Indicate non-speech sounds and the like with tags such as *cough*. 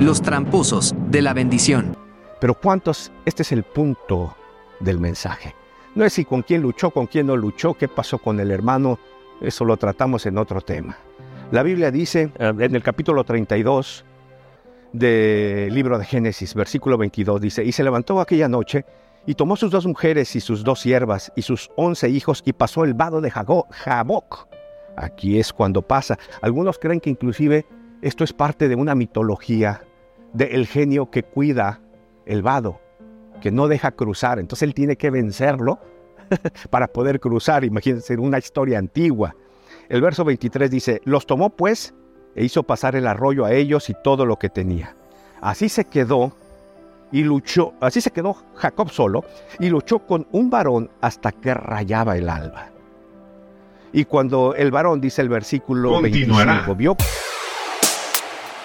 los tramposos de la bendición. Pero ¿cuántos? Este es el punto del mensaje. No es si con quién luchó, con quién no luchó, qué pasó con el hermano, eso lo tratamos en otro tema. La Biblia dice en el capítulo 32 del libro de Génesis, versículo 22, dice, y se levantó aquella noche y tomó sus dos mujeres y sus dos siervas y sus once hijos y pasó el vado de Jaboc. Aquí es cuando pasa. Algunos creen que inclusive esto es parte de una mitología del genio que cuida el vado, que no deja cruzar. Entonces él tiene que vencerlo *laughs* para poder cruzar. Imagínense, una historia antigua. El verso 23 dice, los tomó pues e hizo pasar el arroyo a ellos y todo lo que tenía. Así se quedó y luchó, así se quedó Jacob solo y luchó con un varón hasta que rayaba el alba. Y cuando el varón, dice el versículo 25, vio